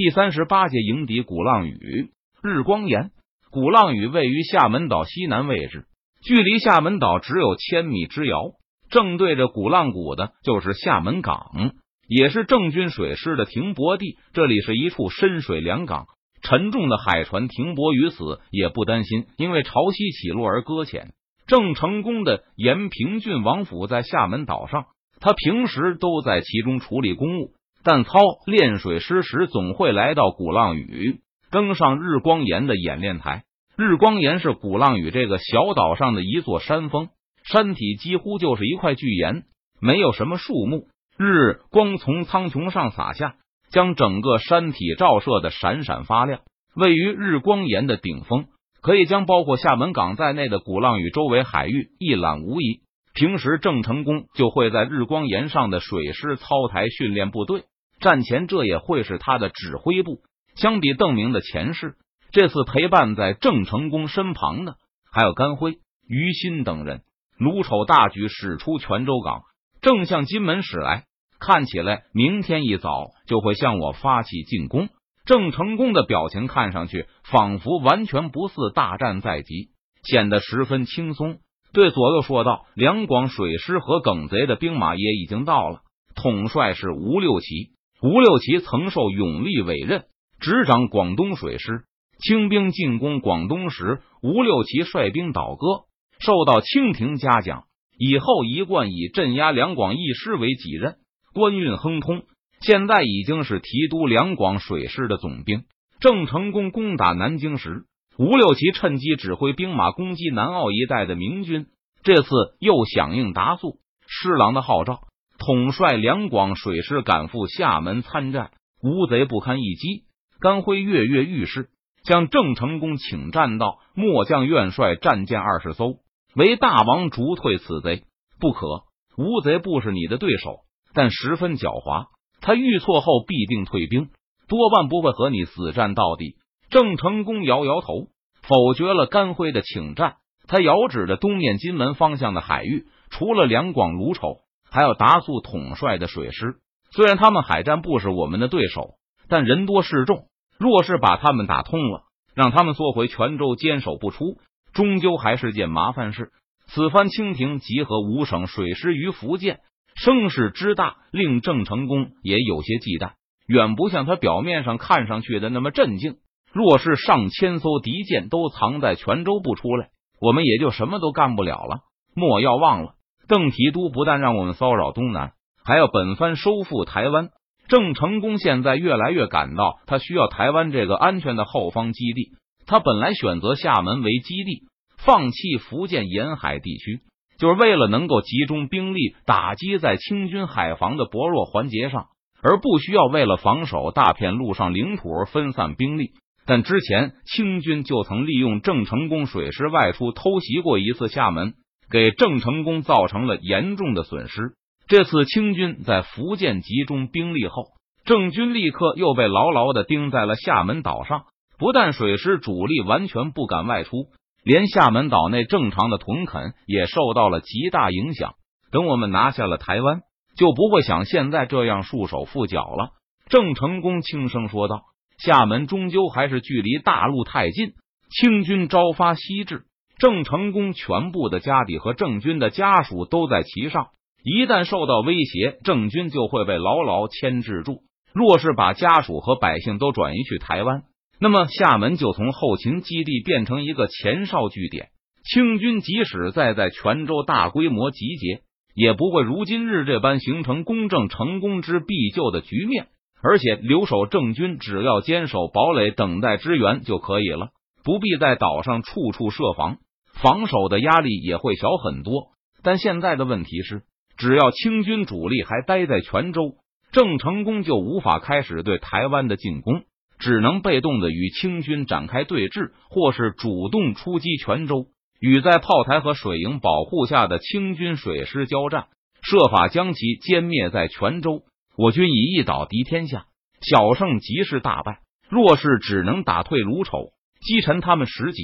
第三十八节迎敌鼓浪屿，日光岩。鼓浪屿位于厦门岛西南位置，距离厦门岛只有千米之遥。正对着鼓浪屿的就是厦门港，也是郑军水师的停泊地。这里是一处深水良港，沉重的海船停泊于此也不担心，因为潮汐起落而搁浅。郑成功的延平郡王府在厦门岛上，他平时都在其中处理公务。但操练水师时，总会来到鼓浪屿，登上日光岩的演练台。日光岩是鼓浪屿这个小岛上的一座山峰，山体几乎就是一块巨岩，没有什么树木。日光从苍穹上洒下，将整个山体照射的闪闪发亮。位于日光岩的顶峰，可以将包括厦门港在内的鼓浪屿周围海域一览无遗。平时郑成功就会在日光岩上的水师操台训练部队。战前，这也会是他的指挥部。相比邓明的前世，这次陪伴在郑成功身旁的还有甘辉、于心等人。卢丑大举驶出泉州港，正向金门驶来。看起来明天一早就会向我发起进攻。郑成功的表情看上去仿佛完全不似大战在即，显得十分轻松。对左右说道：“两广水师和耿贼的兵马也已经到了，统帅是吴六奇。”吴六奇曾受永历委任执掌广东水师，清兵进攻广东时，吴六奇率兵倒戈，受到清廷嘉奖。以后一贯以镇压两广一师为己任，官运亨通。现在已经是提督两广水师的总兵。郑成功攻打南京时，吴六奇趁机指挥兵马攻击南澳一带的明军。这次又响应达素施琅的号召。统帅两广水师赶赴厦门参战，吴贼不堪一击。甘辉跃跃欲试，将郑成功请战到末将元帅战舰二十艘，为大王逐退此贼。不可，吴贼不是你的对手，但十分狡猾。他遇错后必定退兵，多半不会和你死战到底。郑成功摇摇头，否决了甘辉的请战。他遥指着东面金门方向的海域，除了两广卢丑。还有达素统帅的水师，虽然他们海战不是我们的对手，但人多势众，若是把他们打通了，让他们缩回泉州坚守不出，终究还是件麻烦事。此番清廷集合五省水师于福建，声势之大，令郑成功也有些忌惮，远不像他表面上看上去的那么镇静。若是上千艘敌舰都藏在泉州不出来，我们也就什么都干不了了。莫要忘了。邓提督不但让我们骚扰东南，还要本番收复台湾。郑成功现在越来越感到，他需要台湾这个安全的后方基地。他本来选择厦门为基地，放弃福建沿海地区，就是为了能够集中兵力打击在清军海防的薄弱环节上，而不需要为了防守大片陆上领土而分散兵力。但之前清军就曾利用郑成功水师外出偷袭过一次厦门。给郑成功造成了严重的损失。这次清军在福建集中兵力后，郑军立刻又被牢牢的钉在了厦门岛上。不但水师主力完全不敢外出，连厦门岛内正常的屯垦也受到了极大影响。等我们拿下了台湾，就不会像现在这样束手缚脚了。郑成功轻声说道：“厦门终究还是距离大陆太近，清军朝发夕至。”郑成功全部的家底和郑军的家属都在其上，一旦受到威胁，郑军就会被牢牢牵制住。若是把家属和百姓都转移去台湾，那么厦门就从后勤基地变成一个前哨据点。清军即使再在泉州大规模集结，也不会如今日这般形成攻郑成功之必救的局面。而且留守郑军只要坚守堡垒，等待支援就可以了，不必在岛上处处设防。防守的压力也会小很多，但现在的问题是，只要清军主力还待在泉州，郑成功就无法开始对台湾的进攻，只能被动的与清军展开对峙，或是主动出击泉州，与在炮台和水营保护下的清军水师交战，设法将其歼灭在泉州。我军以一倒敌天下，小胜即是大败。若是只能打退卢丑，击沉他们十几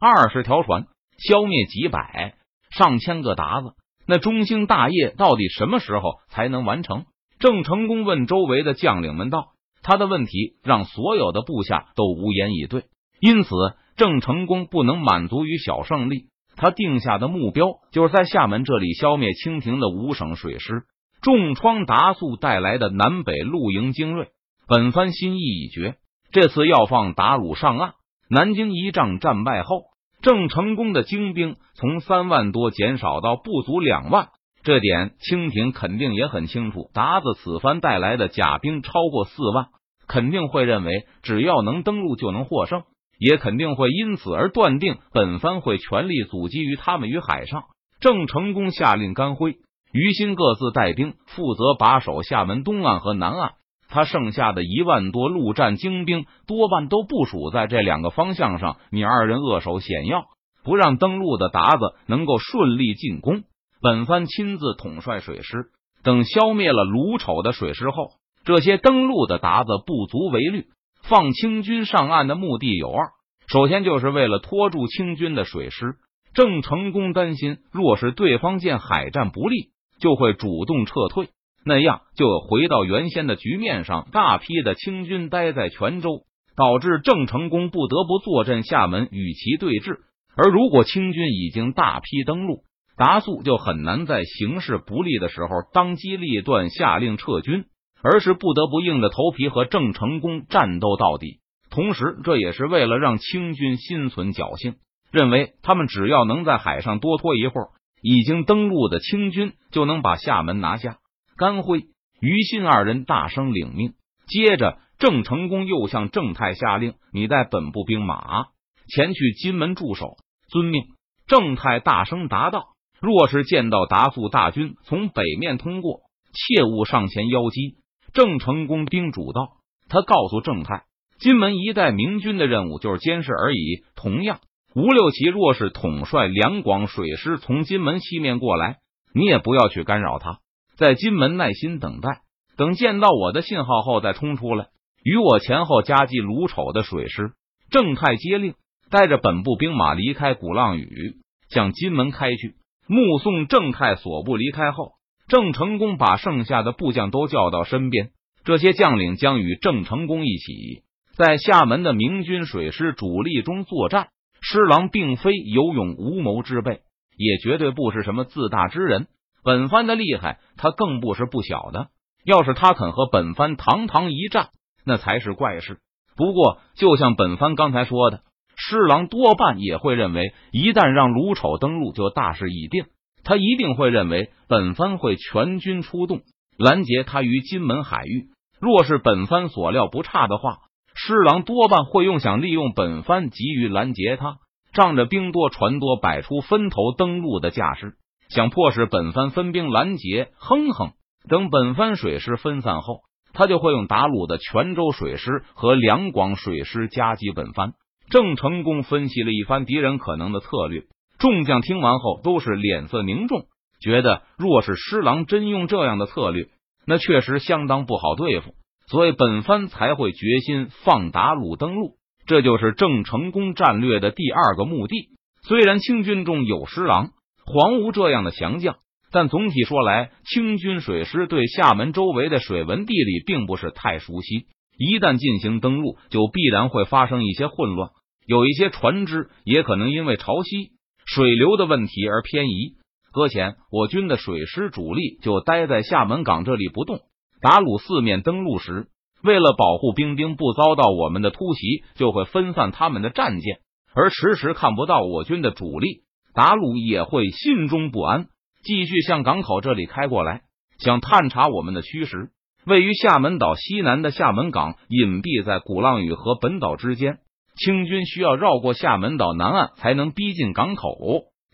二十条船。消灭几百上千个鞑子，那中兴大业到底什么时候才能完成？郑成功问周围的将领们道：“他的问题让所有的部下都无言以对。因此，郑成功不能满足于小胜利，他定下的目标就是在厦门这里消灭清廷的五省水师，重创达素带来的南北露营精锐。本番心意已决，这次要放达鲁上岸。南京一仗战败后，郑成功的精兵从三万多减少到不足两万，这点清廷肯定也很清楚。达子此番带来的甲兵超过四万，肯定会认为只要能登陆就能获胜，也肯定会因此而断定本番会全力阻击于他们于海上。郑成功下令甘辉、于心各自带兵负责把守厦门东岸和南岸。他剩下的一万多陆战精兵多半都部署在这两个方向上，你二人扼守险要，不让登陆的达子能够顺利进攻。本番亲自统帅水师，等消灭了卢丑的水师后，这些登陆的达子不足为虑。放清军上岸的目的有二：首先就是为了拖住清军的水师。郑成功担心，若是对方见海战不利，就会主动撤退。那样就回到原先的局面上，大批的清军待在泉州，导致郑成功不得不坐镇厦门与其对峙。而如果清军已经大批登陆，达素就很难在形势不利的时候当机立断下令撤军，而是不得不硬着头皮和郑成功战斗到底。同时，这也是为了让清军心存侥幸，认为他们只要能在海上多拖一会儿，已经登陆的清军就能把厦门拿下。甘辉、于信二人大声领命。接着，郑成功又向郑泰下令：“你带本部兵马前去金门驻守。”遵命。郑泰大声答道：“若是见到达素大军从北面通过，切勿上前邀击。”郑成功叮嘱道：“他告诉郑泰，金门一带明军的任务就是监视而已。同样，吴六奇若是统帅两广水师从金门西面过来，你也不要去干扰他。”在金门耐心等待，等见到我的信号后再冲出来，与我前后夹击卢丑的水师。郑泰接令，带着本部兵马离开鼓浪屿，向金门开去。目送郑泰所部离开后，郑成功把剩下的部将都叫到身边。这些将领将与郑成功一起在厦门的明军水师主力中作战。施琅并非有勇无谋之辈，也绝对不是什么自大之人。本番的厉害，他更不是不晓得。要是他肯和本番堂堂一战，那才是怪事。不过，就像本番刚才说的，施琅多半也会认为，一旦让卢丑登陆，就大势已定。他一定会认为，本番会全军出动拦截他于金门海域。若是本番所料不差的话，施琅多半会用想利用本番急于拦截他，仗着兵多船多，摆出分头登陆的架势。想迫使本番分兵拦截，哼哼！等本番水师分散后，他就会用打鲁的泉州水师和两广水师夹击本番。郑成功分析了一番敌人可能的策略，众将听完后都是脸色凝重，觉得若是施琅真用这样的策略，那确实相当不好对付，所以本番才会决心放打鲁登陆。这就是郑成功战略的第二个目的。虽然清军中有施琅。黄吴这样的强将，但总体说来，清军水师对厦门周围的水文地理并不是太熟悉。一旦进行登陆，就必然会发生一些混乱，有一些船只也可能因为潮汐、水流的问题而偏移搁浅。我军的水师主力就待在厦门港这里不动。打鲁四面登陆时，为了保护兵丁不遭到我们的突袭，就会分散他们的战舰，而迟迟看不到我军的主力。达鲁也会心中不安，继续向港口这里开过来，想探查我们的虚实。位于厦门岛西南的厦门港隐蔽在鼓浪屿和本岛之间，清军需要绕过厦门岛南岸才能逼近港口。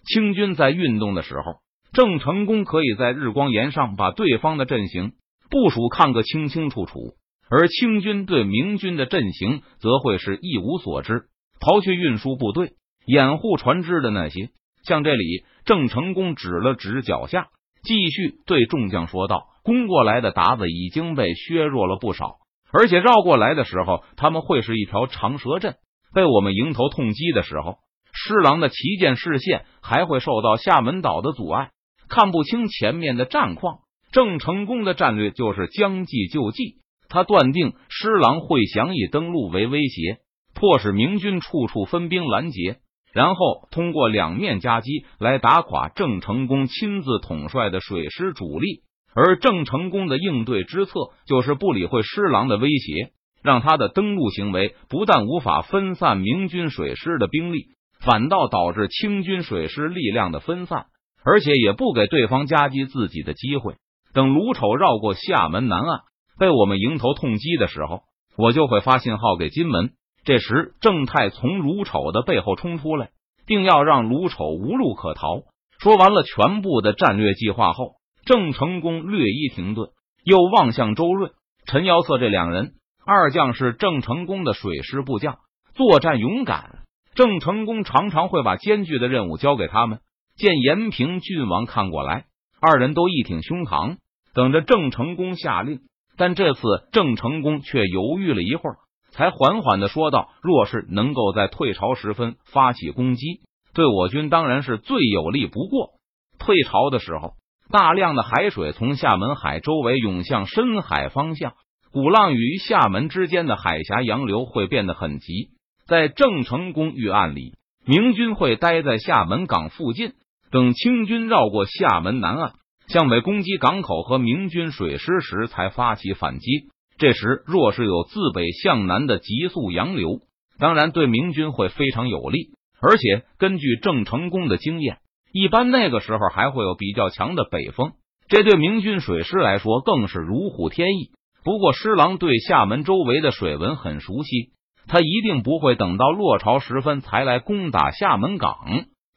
清军在运动的时候，郑成功可以在日光岩上把对方的阵型部署看个清清楚楚，而清军对明军的阵型则会是一无所知。刨去运输部队、掩护船只的那些。像这里，郑成功指了指脚下，继续对众将说道：“攻过来的鞑子已经被削弱了不少，而且绕过来的时候，他们会是一条长蛇阵。被我们迎头痛击的时候，施琅的旗舰视线还会受到厦门岛的阻碍，看不清前面的战况。郑成功的战略就是将计就计，他断定施琅会想以登陆为威胁，迫使明军处处分兵拦截，然后通过两面夹击来打垮郑成功亲自统帅的水师主力。而郑成功的应对之策就是不理会施琅的威胁，让他的登陆行为不但无法分散明军水师的兵力，反倒导致清军水师力量的分散，而且也不给对方夹击自己的机会。等卢丑绕过厦门南岸，被我们迎头痛击的时候，我就会发信号给金门。这时，郑泰从卢丑的背后冲出来，定要让卢丑无路可逃。说完了全部的战略计划后。郑成功略一停顿，又望向周瑞、陈瑶策这两人。二将是郑成功的水师部将，作战勇敢。郑成功常常会把艰巨的任务交给他们。见延平郡王看过来，二人都一挺胸膛，等着郑成功下令。但这次郑成功却犹豫了一会儿，才缓缓的说道：“若是能够在退潮时分发起攻击，对我军当然是最有利不过。退潮的时候。”大量的海水从厦门海周围涌向深海方向，鼓浪屿与厦门之间的海峡洋流会变得很急。在郑成功预案里，明军会待在厦门港附近，等清军绕过厦门南岸，向北攻击港口和明军水师时才发起反击。这时，若是有自北向南的急速洋流，当然对明军会非常有利。而且，根据郑成功的经验。一般那个时候还会有比较强的北风，这对明军水师来说更是如虎添翼。不过施琅对厦门周围的水文很熟悉，他一定不会等到落潮时分才来攻打厦门港。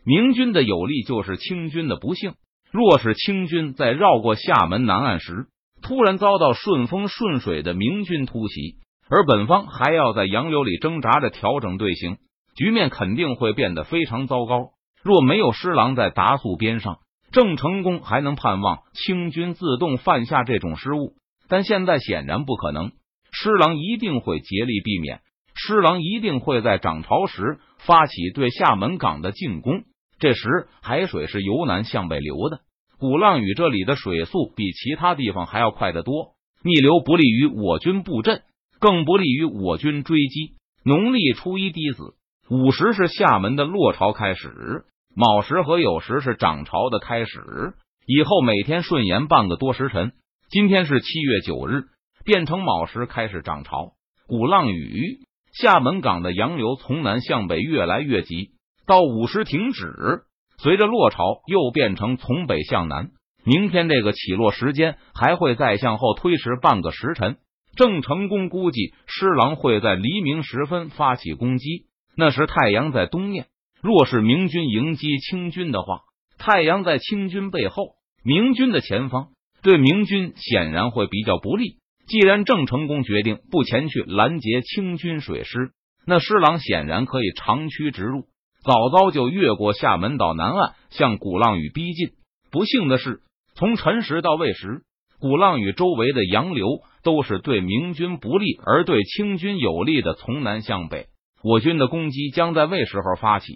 明军的有利就是清军的不幸。若是清军在绕过厦门南岸时，突然遭到顺风顺水的明军突袭，而本方还要在洋流里挣扎着调整队形，局面肯定会变得非常糟糕。若没有施琅在达速边上，郑成功还能盼望清军自动犯下这种失误。但现在显然不可能，施琅一定会竭力避免。施琅一定会在涨潮时发起对厦门港的进攻。这时海水是由南向北流的，鼓浪屿这里的水速比其他地方还要快得多，逆流不利于我军布阵，更不利于我军追击。农历初一滴子。午时是厦门的落潮开始，卯时和酉时是涨潮的开始。以后每天顺延半个多时辰。今天是七月九日，变成卯时开始涨潮。鼓浪屿、厦门港的洋流从南向北越来越急，到午时停止。随着落潮又变成从北向南。明天这个起落时间还会再向后推迟半个时辰。郑成功估计施琅会在黎明时分发起攻击。那时太阳在东面，若是明军迎击清军的话，太阳在清军背后，明军的前方，对明军显然会比较不利。既然郑成功决定不前去拦截清军水师，那施琅显然可以长驱直入，早早就越过厦门岛南岸，向鼓浪屿逼近。不幸的是，从辰时到未时，鼓浪屿周围的洋流都是对明军不利，而对清军有利的，从南向北。我军的攻击将在未时候发起，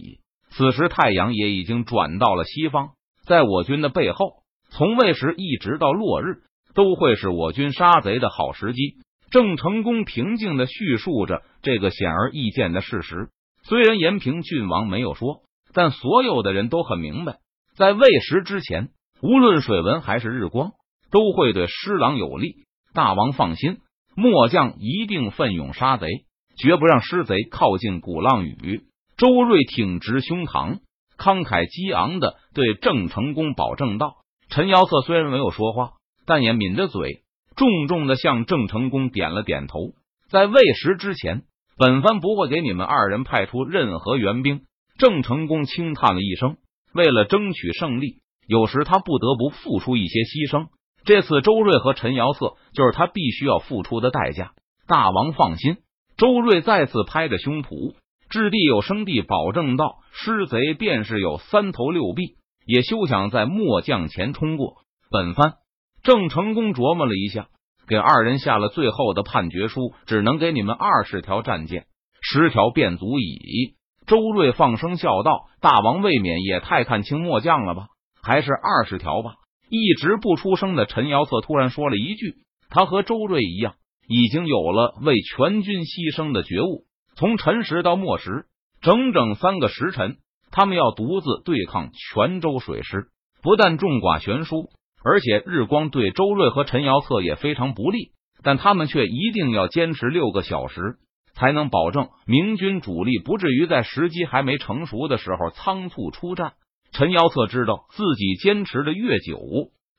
此时太阳也已经转到了西方，在我军的背后，从未时一直到落日，都会是我军杀贼的好时机。郑成功平静的叙述着这个显而易见的事实，虽然延平郡王没有说，但所有的人都很明白，在未时之前，无论水文还是日光，都会对施琅有利。大王放心，末将一定奋勇杀贼。绝不让施贼靠近鼓浪屿。周瑞挺直胸膛，慷慨激昂的对郑成功保证道：“陈瑶策虽然没有说话，但也抿着嘴，重重的向郑成功点了点头。在未时之前，本番不会给你们二人派出任何援兵。”郑成功轻叹了一声：“为了争取胜利，有时他不得不付出一些牺牲。这次周瑞和陈瑶策就是他必须要付出的代价。”大王放心。周瑞再次拍着胸脯，掷地有声地保证道：“尸贼便是有三头六臂，也休想在末将前冲过。”本番郑成功琢磨了一下，给二人下了最后的判决书：“只能给你们二十条战舰，十条便足矣。”周瑞放声笑道：“大王未免也太看轻末将了吧？还是二十条吧。”一直不出声的陈瑶策突然说了一句：“他和周瑞一样。”已经有了为全军牺牲的觉悟。从辰时到末时，整整三个时辰，他们要独自对抗泉州水师，不但众寡悬殊，而且日光对周瑞和陈瑶策也非常不利。但他们却一定要坚持六个小时，才能保证明军主力不至于在时机还没成熟的时候仓促出战。陈瑶策知道自己坚持的越久，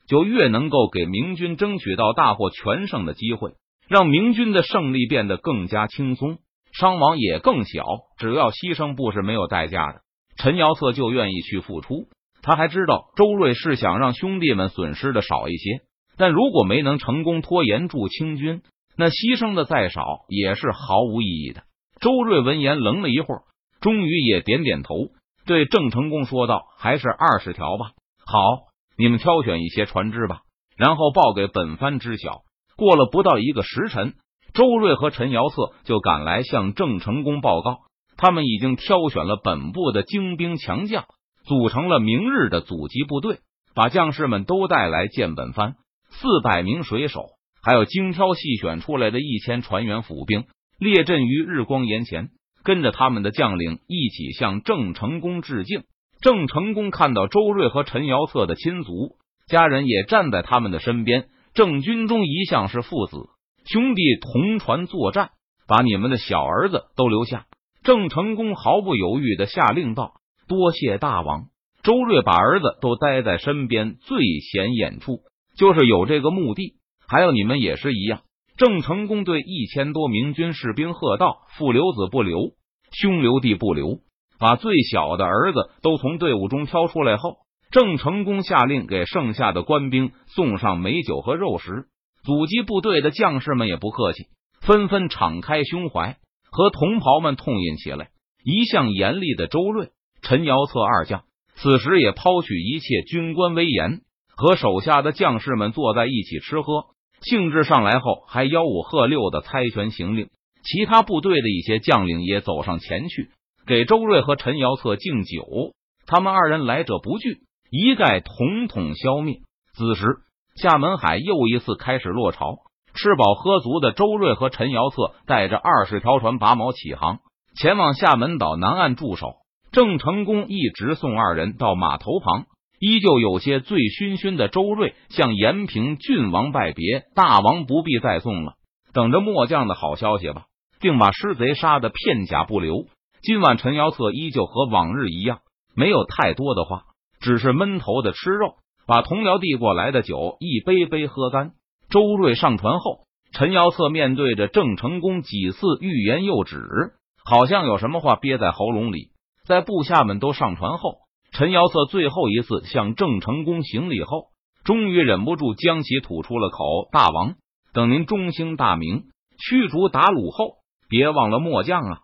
就越能够给明军争取到大获全胜的机会，让明军的胜利变得更加轻松，伤亡也更小。只要牺牲不是没有代价的，陈瑶策就愿意去付出。他还知道周瑞是想让兄弟们损失的少一些。但如果没能成功拖延住清军，那牺牲的再少也是毫无意义的。周瑞闻言愣了一会儿，终于也点点头，对郑成功说道：“还是二十条吧。好，你们挑选一些船只吧，然后报给本番知晓。”过了不到一个时辰，周瑞和陈瑶策就赶来向郑成功报告，他们已经挑选了本部的精兵强将，组成了明日的阻击部队，把将士们都带来见本番。四百名水手，还有精挑细选出来的一千船员府兵，列阵于日光岩前，跟着他们的将领一起向郑成功致敬。郑成功看到周瑞和陈瑶策的亲族家人也站在他们的身边，郑军中一向是父子兄弟同船作战，把你们的小儿子都留下。郑成功毫不犹豫的下令道：“多谢大王。”周瑞把儿子都待在身边最显眼处。就是有这个目的，还有你们也是一样。郑成功对一千多明军士兵喝道：“父留子不留，兄留弟不留。”把最小的儿子都从队伍中挑出来后，郑成功下令给剩下的官兵送上美酒和肉食。阻击部队的将士们也不客气，纷纷敞开胸怀和同袍们痛饮起来。一向严厉的周瑞、陈瑶策二将此时也抛去一切军官威严。和手下的将士们坐在一起吃喝，兴致上来后，还吆五喝六的猜拳行令。其他部队的一些将领也走上前去，给周瑞和陈瑶策敬酒。他们二人来者不拒，一概统统消灭。此时，厦门海又一次开始落潮。吃饱喝足的周瑞和陈瑶策带着二十条船拔锚起航，前往厦门岛南岸驻守。郑成功一直送二人到码头旁。依旧有些醉醺醺的周瑞向延平郡王拜别，大王不必再送了，等着末将的好消息吧。定把尸贼杀的片甲不留。今晚陈瑶策依旧和往日一样，没有太多的话，只是闷头的吃肉，把同僚递过来的酒一杯杯喝干。周瑞上船后，陈瑶策面对着郑成功几次欲言又止，好像有什么话憋在喉咙里。在部下们都上船后。陈瑶策最后一次向郑成功行礼后，终于忍不住将其吐出了口：“大王，等您中兴大明，驱逐鞑虏后，别忘了末将啊！”